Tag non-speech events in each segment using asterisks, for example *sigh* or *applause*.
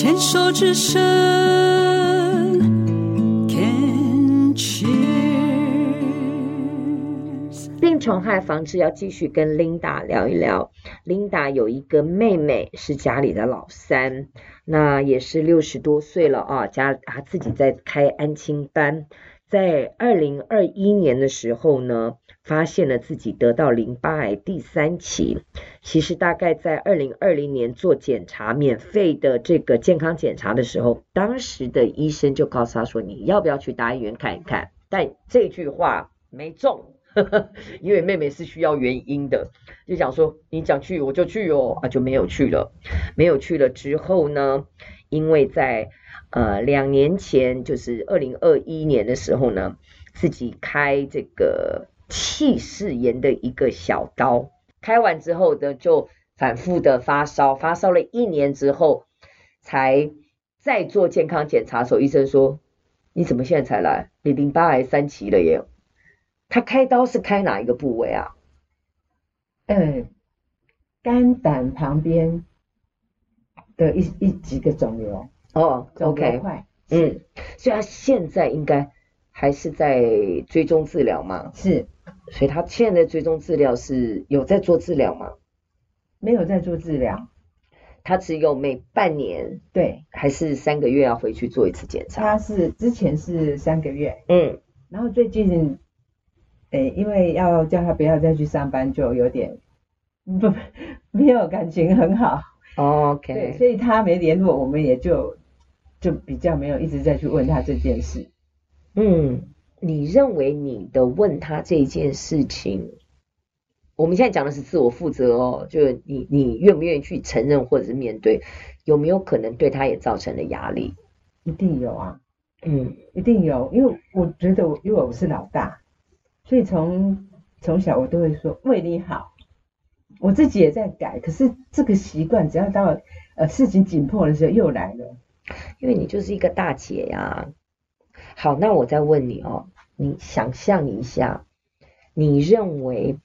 牵手之声，Can cheers。病虫害防治要继续跟 Linda 聊一聊。Linda 有一个妹妹，是家里的老三，那也是六十多岁了啊，家她自己在开安亲班。在二零二一年的时候呢，发现了自己得到淋巴癌第三期。其实大概在二零二零年做检查，免费的这个健康检查的时候，当时的医生就告诉他说：“你要不要去大医院看一看？”但这句话没中，*laughs* 因为妹妹是需要原因的，就讲说：“你想去我就去哦。”啊，就没有去了。没有去了之后呢，因为在呃，两年前就是二零二一年的时候呢，自己开这个气室炎的一个小刀，开完之后呢，就反复的发烧，发烧了一年之后，才再做健康检查的时候，医生说：“你怎么现在才来？你淋巴癌三期了耶！”他开刀是开哪一个部位啊？呃，肝胆旁边的一一几个肿瘤。哦、oh，OK，嗯，所以他现在应该还是在追踪治疗吗？是，所以他现在追踪治疗是有在做治疗吗？没有在做治疗，他只有每半年，对，还是三个月要回去做一次检查？他是之前是三个月，嗯，然后最近，诶，因为要叫他不要再去上班，就有点不 *laughs* 没有感情很好。OK，对，所以他没联络，我们也就就比较没有一直在去问他这件事。嗯，你认为你的问他这件事情，我们现在讲的是自我负责哦，就是你你愿不愿意去承认或者是面对，有没有可能对他也造成了压力？一定有啊，嗯，一定有，因为我觉得我因为我是老大，所以从从小我都会说为你好。我自己也在改，可是这个习惯只要到呃事情紧迫的时候又来了，因为你就是一个大姐呀。好，那我再问你哦，你想象一下，你认为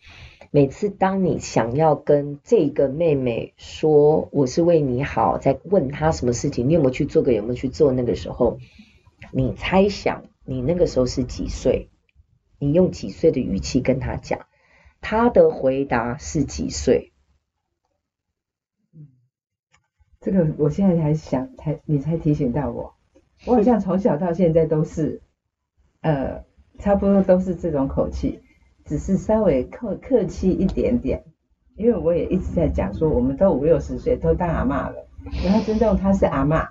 每次当你想要跟这个妹妹说我是为你好，在问她什么事情，你有没有去做个，有没有去做那个时候，你猜想你那个时候是几岁？你用几岁的语气跟她讲？她的回答是几岁？这个我现在才想，才你才提醒到我，我好像从小到现在都是，呃，差不多都是这种口气，只是稍微客客气一点点，因为我也一直在讲说，我们都五六十岁，都当阿嬷了，然后尊重她是阿嬷，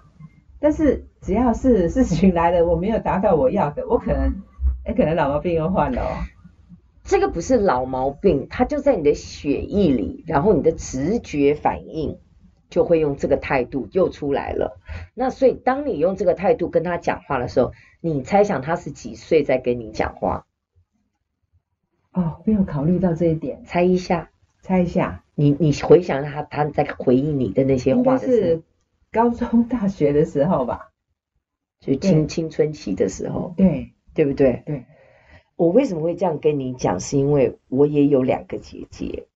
但是只要是事情来了，我没有达到我要的，我可能，哎，可能老毛病又犯了哦。这个不是老毛病，它就在你的血液里，然后你的直觉反应。就会用这个态度又出来了。那所以当你用这个态度跟他讲话的时候，你猜想他是几岁在跟你讲话？哦，没有考虑到这一点，猜一下，猜一下，你你回想他他在回应你的那些话的时候，是高中大学的时候吧？就青青春期的时候，对，对不对？对。我为什么会这样跟你讲？是因为我也有两个姐姐，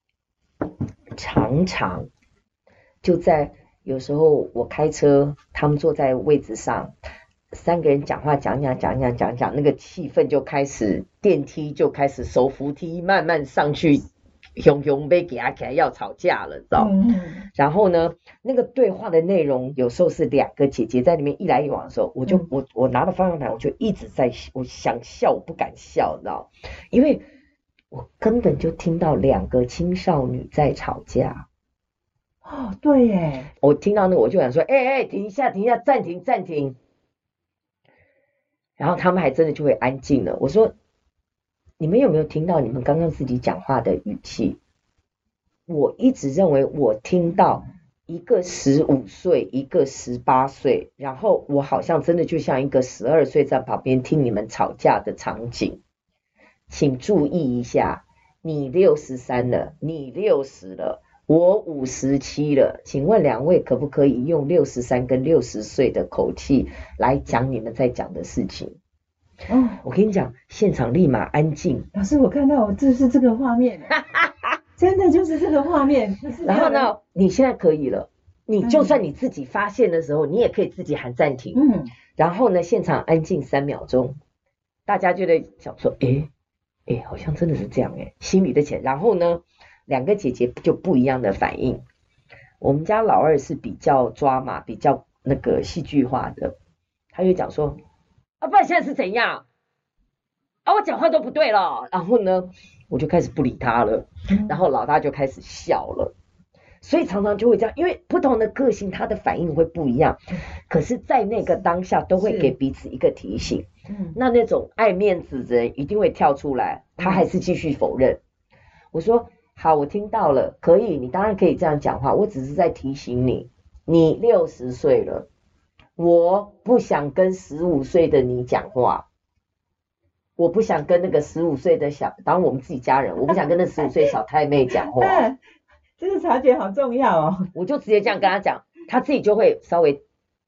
常常就在有时候我开车，他们坐在位置上，三个人讲话讲讲讲讲讲讲，那个气氛就开始，电梯就开始手扶梯慢慢上去。熊熊被给他起来要吵架了，知道？嗯。然后呢，那个对话的内容有时候是两个姐姐在里面一来一往的时候，我就、嗯、我我拿着方向盘，我就一直在我想笑，我不敢笑，知道？因为我根本就听到两个青少女在吵架。哦，对耶！我听到那我就想说，哎哎，停一下，停一下，暂停，暂停。然后他们还真的就会安静了。我说。你们有没有听到你们刚刚自己讲话的语气？我一直认为我听到一个十五岁，一个十八岁，然后我好像真的就像一个十二岁在旁边听你们吵架的场景。请注意一下，你六十三了，你六十了，我五十七了。请问两位可不可以用六十三跟六十岁的口气来讲你们在讲的事情？哦，我跟你讲，现场立马安静。老师，我看到我这是这个画面，*laughs* 真的就是这个画面。然后呢，你现在可以了，你就算你自己发现的时候，你也可以自己喊暂停。嗯，然后呢，现场安静三秒钟，大家就在想说，诶诶，好像真的是这样诶，心里的钱。然后呢，两个姐姐就不一样的反应。我们家老二是比较抓马，比较那个戏剧化的，他就讲说，啊，不然现在是怎样？啊，我讲话都不对了。然后呢，我就开始不理他了。然后老大就开始笑了。所以常常就会这样，因为不同的个性，他的反应会不一样。可是，在那个当下，都会给彼此一个提醒。嗯，那那种爱面子的人一定会跳出来，他还是继续否认。我说。好，我听到了，可以，你当然可以这样讲话。我只是在提醒你，你六十岁了，我不想跟十五岁的你讲话，我不想跟那个十五岁的小，当我们自己家人，我不想跟那十五岁小太妹讲话。*laughs* 这个察觉好重要哦。我就直接这样跟他讲，他自己就会稍微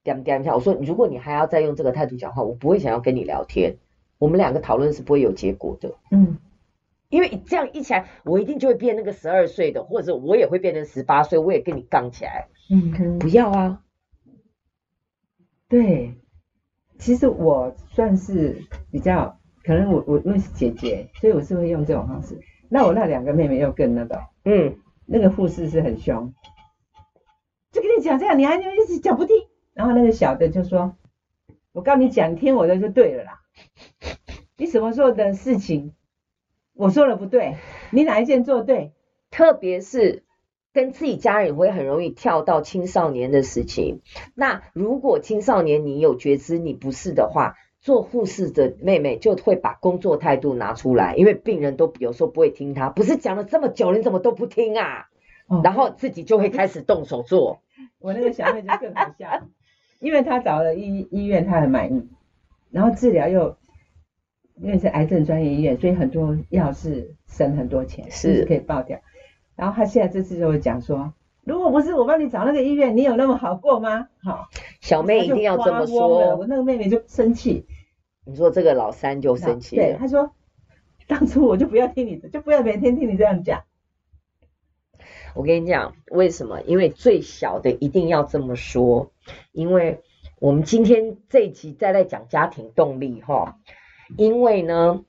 点点一下。我说，如果你还要再用这个态度讲话，我不会想要跟你聊天。我们两个讨论是不会有结果的。嗯。因为这样一起来，我一定就会变那个十二岁的，或者我也会变成十八岁，我也跟你杠起来。嗯，不要啊。对，其实我算是比较，可能我我因为是姐姐，所以我是会用这种方式。那我那两个妹妹又更那个，嗯，那个护士是很凶，就跟你讲这样，你还就一直讲不听。然后那个小的就说：“我告诉你讲，听我的就对了啦。你什么时候的事情？”我说了不对，你哪一件做对？特别是跟自己家人会很容易跳到青少年的事情。那如果青少年你有觉知你不是的话，做护士的妹妹就会把工作态度拿出来，因为病人都有时候不会听他，不是讲了这么久，你怎么都不听啊？哦、然后自己就会开始动手做。*laughs* 我那个小妹就更好笑，因为她找了医医院，她很满意，然后治疗又。因为是癌症专业医院，所以很多药是省很多钱，是，是可以报掉。然后他现在这次就会讲说，如果不是我帮你找那个医院，你有那么好过吗？好，小妹一定要这么说。我那个妹妹就生气。你说这个老三就生气。对，他说，当初我就不要听你的，就不要每天听你这样讲。我跟你讲，为什么？因为最小的一定要这么说，因为我们今天这一集再来讲家庭动力哈。因为呢，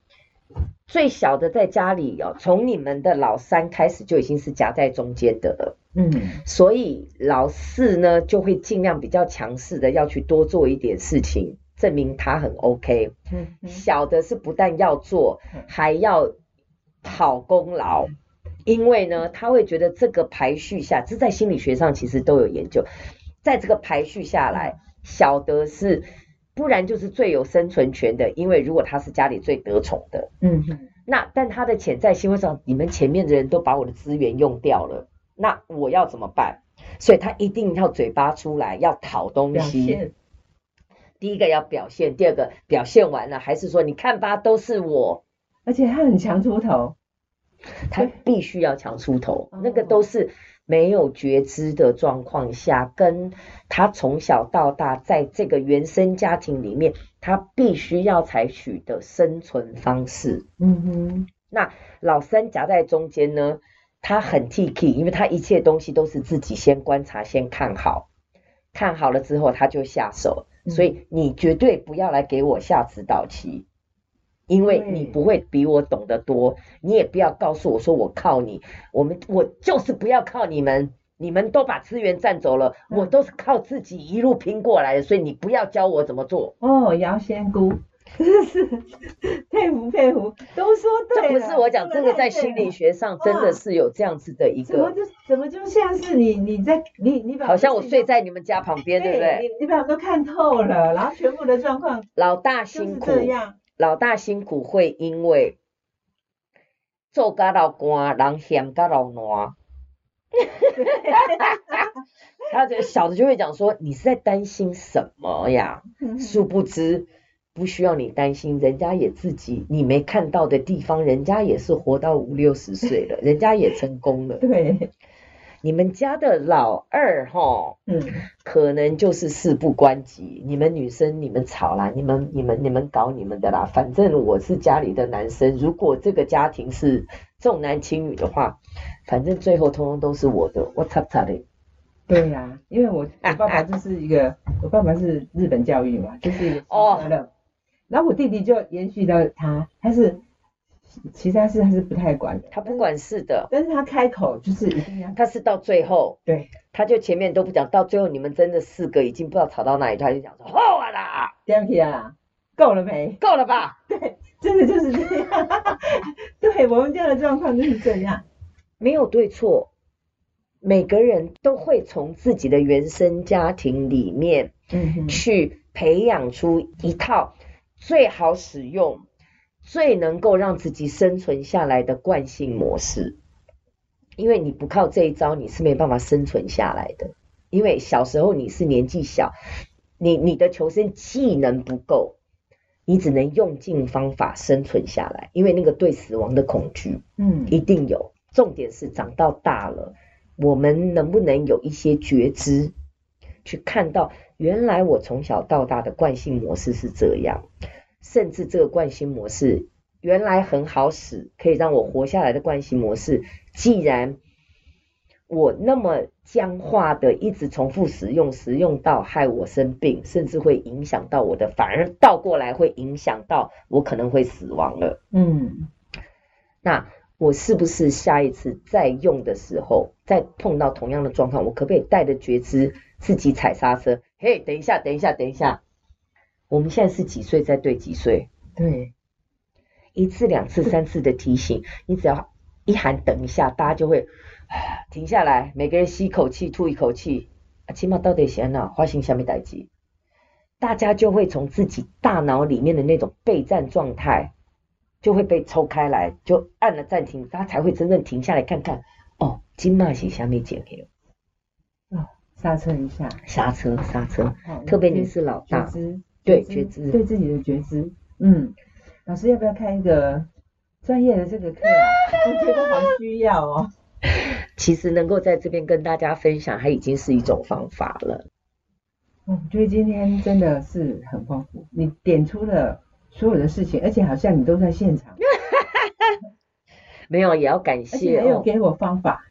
最小的在家里哦，从你们的老三开始就已经是夹在中间的了，嗯，所以老四呢就会尽量比较强势的要去多做一点事情，证明他很 OK。嗯，小的是不但要做，还要讨功劳，因为呢，他会觉得这个排序下，这在心理学上其实都有研究，在这个排序下来，小的是。不然就是最有生存权的，因为如果他是家里最得宠的，嗯哼，那但他的潜在行为上，你们前面的人都把我的资源用掉了，那我要怎么办？所以他一定要嘴巴出来，要讨东西。第一个要表现，第二个表现完了，还是说你看吧，都是我，而且他很强出头，他必须要强出头，那个都是。没有觉知的状况下，跟他从小到大在这个原生家庭里面，他必须要采取的生存方式。嗯哼，那老三夹在中间呢，他很 T K，因为他一切东西都是自己先观察、先看好，看好了之后他就下手，所以你绝对不要来给我下指导棋。因为你不会比我懂得多，你也不要告诉我说我靠你，我们我就是不要靠你们，你们都把资源占走了，我都是靠自己一路拼过来的，所以你不要教我怎么做。哦，姚仙姑，真是佩服佩服，都说对了。这不是我讲，这个在心理学上真的是有这样子的一个。怎么就怎么就像是你你在你你把好像我睡在你们家旁边，对不对？你你把我都看透了，然后全部的状况，老大辛苦。老大辛苦会因为做家老官，人嫌家老难。*laughs* 他这小的就会讲说：“你是在担心什么呀？”殊不知不需要你担心，人家也自己你没看到的地方，人家也是活到五六十岁了，人家也成功了。对。你们家的老二哈，嗯，可能就是事不关己。你们女生，你们吵啦，你们、你们、你们搞你们的啦。反正我是家里的男生，如果这个家庭是重男轻女的话，反正最后通通都是我的。我擦擦的。对呀、啊，因为我我爸爸就是一个，*laughs* 我爸爸是日本教育嘛，就是一个哦，然后我弟弟就延续到他，他是其他事他是不太管的，他不管事的，但是他开口就是一定要，他是到最后，对，他就前面都不讲，到最后你们真的四个已经不知道吵到哪里，他就讲说，好啊啦，这样子啊，够了没？够了吧？对，真的就是这样，*laughs* 对我们家的状况就是这样，没有对错。每个人都会从自己的原生家庭里面，嗯去培养出一套最好使用、最能够让自己生存下来的惯性模式。因为你不靠这一招，你是没办法生存下来的。因为小时候你是年纪小，你你的求生技能不够，你只能用尽方法生存下来。因为那个对死亡的恐惧，嗯，一定有。重点是长到大了。我们能不能有一些觉知，去看到原来我从小到大的惯性模式是这样，甚至这个惯性模式原来很好使，可以让我活下来的惯性模式，既然我那么僵化的一直重复使用，使用到害我生病，甚至会影响到我的，反而倒过来会影响到我可能会死亡了。嗯，那。我是不是下一次再用的时候，再碰到同样的状况，我可不可以带着觉知自己踩刹车？嘿，等一下，等一下，等一下，我们现在是几岁在对几岁？对，一次、两次、三次的提醒，*laughs* 你只要一喊等一下，大家就会停下来，每个人吸一口气，吐一口气。啊，起码到底先哪，发生什么代志？大家就会从自己大脑里面的那种备战状态。就会被抽开来，就按了暂停，他才会真正停下来看看。哦，金马是下面剪掉。哦，刹车一下，刹车刹车。哦、特别你是老大，对觉知，对自己的觉知。嗯，老师要不要开一个专业的这个课啊？我觉得好需要哦。*laughs* 其实能够在这边跟大家分享，它已经是一种方法了。嗯，我觉得今天真的是很丰富，你点出了。所有的事情，而且好像你都在现场。*laughs* 没有，也要感谢、哦。也有给我方法，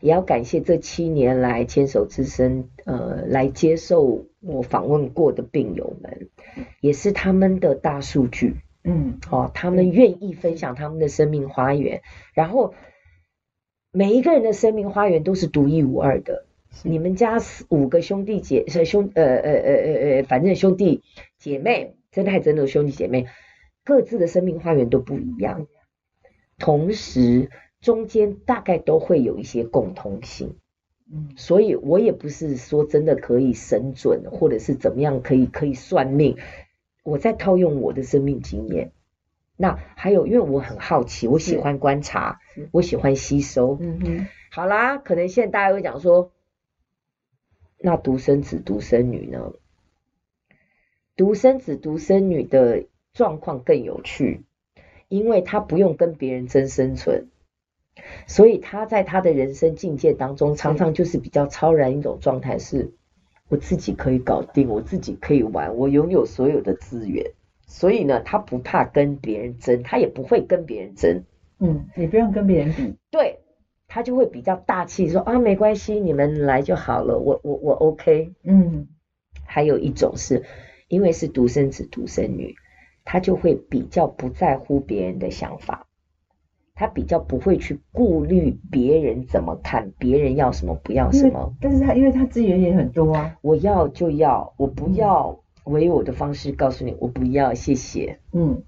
也要感谢这七年来牵手之声，呃，来接受我访问过的病友们，也是他们的大数据。嗯，哦，他们愿意分享他们的生命花园，然后每一个人的生命花园都是独一无二的。你们家五个兄弟姐兄，呃呃呃呃呃，反正兄弟姐妹。真的还真的兄弟姐妹，各自的生命花园都不一样，同时中间大概都会有一些共通性。嗯，所以我也不是说真的可以神准，或者是怎么样可以可以算命。我在套用我的生命经验。那还有，因为我很好奇，我喜欢观察，我喜欢吸收。嗯哼，好啦，可能现在大家会讲说，那独生子独生女呢？独生子、独生女的状况更有趣，因为他不用跟别人争生存，所以他在他的人生境界当中，常常就是比较超然一种状态，是我自己可以搞定，我自己可以玩，我拥有所有的资源，所以呢，他不怕跟别人争，他也不会跟别人争。嗯，也不用跟别人比，对，他就会比较大气，说啊，没关系，你们来就好了，我我我 OK。嗯，还有一种是。因为是独生子独生女，他就会比较不在乎别人的想法，他比较不会去顾虑别人怎么看，别人要什么不要什么。但是他因为他资源也很多啊，我要就要，我不要，我以我的方式告诉你，我不要，谢谢。嗯，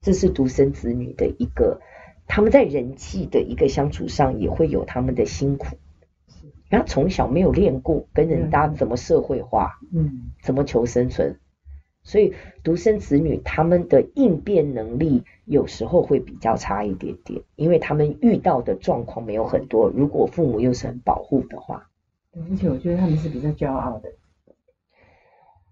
这是独生子女的一个，他们在人际的一个相处上也会有他们的辛苦。他从小没有练过跟人搭怎么社会化，嗯，怎么求生存，所以独生子女他们的应变能力有时候会比较差一点点，因为他们遇到的状况没有很多。如果父母又是很保护的话，而且我觉得他们是比较骄傲的。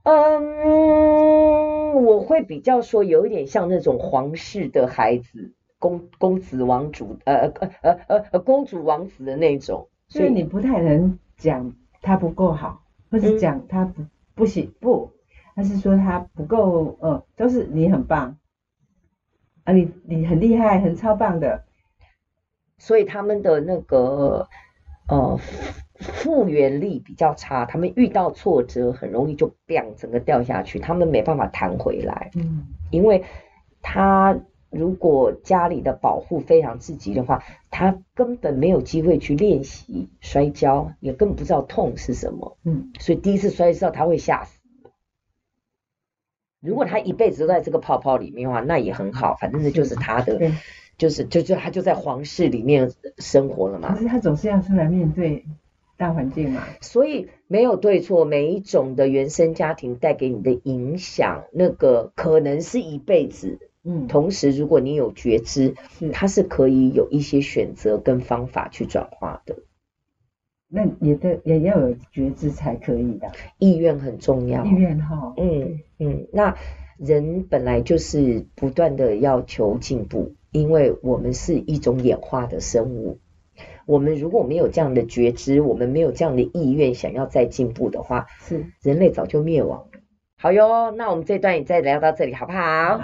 嗯，我会比较说有一点像那种皇室的孩子，公公子王主，呃呃呃呃呃公主王子的那种。所以你不太能讲他不够好，或是讲他不不行不，他是说他不够，呃，都是你很棒啊，你你很厉害，很超棒的。所以他们的那个呃复原力比较差，他们遇到挫折很容易就 biang 整个掉下去，他们没办法弹回来。嗯，因为他如果家里的保护非常自己的话，他根本没有机会去练习摔跤，也根本不知道痛是什么。嗯，所以第一次摔跤他会吓死。如果他一辈子都在这个泡泡里面的话，那也很好，反正这就是他的，对，就是就就他就在皇室里面生活了嘛。可是他总是要出来面对大环境嘛。所以没有对错，每一种的原生家庭带给你的影响，那个可能是一辈子。嗯，同时如果你有觉知，是它是可以有一些选择跟方法去转化的。那也得也要有觉知才可以的，意愿很重要。意愿哈，嗯嗯，那人本来就是不断的要求进步，因为我们是一种演化的生物。我们如果没有这样的觉知，我们没有这样的意愿想要再进步的话，是人类早就灭亡了。好哟，那我们这段也再聊到这里，好不好？好。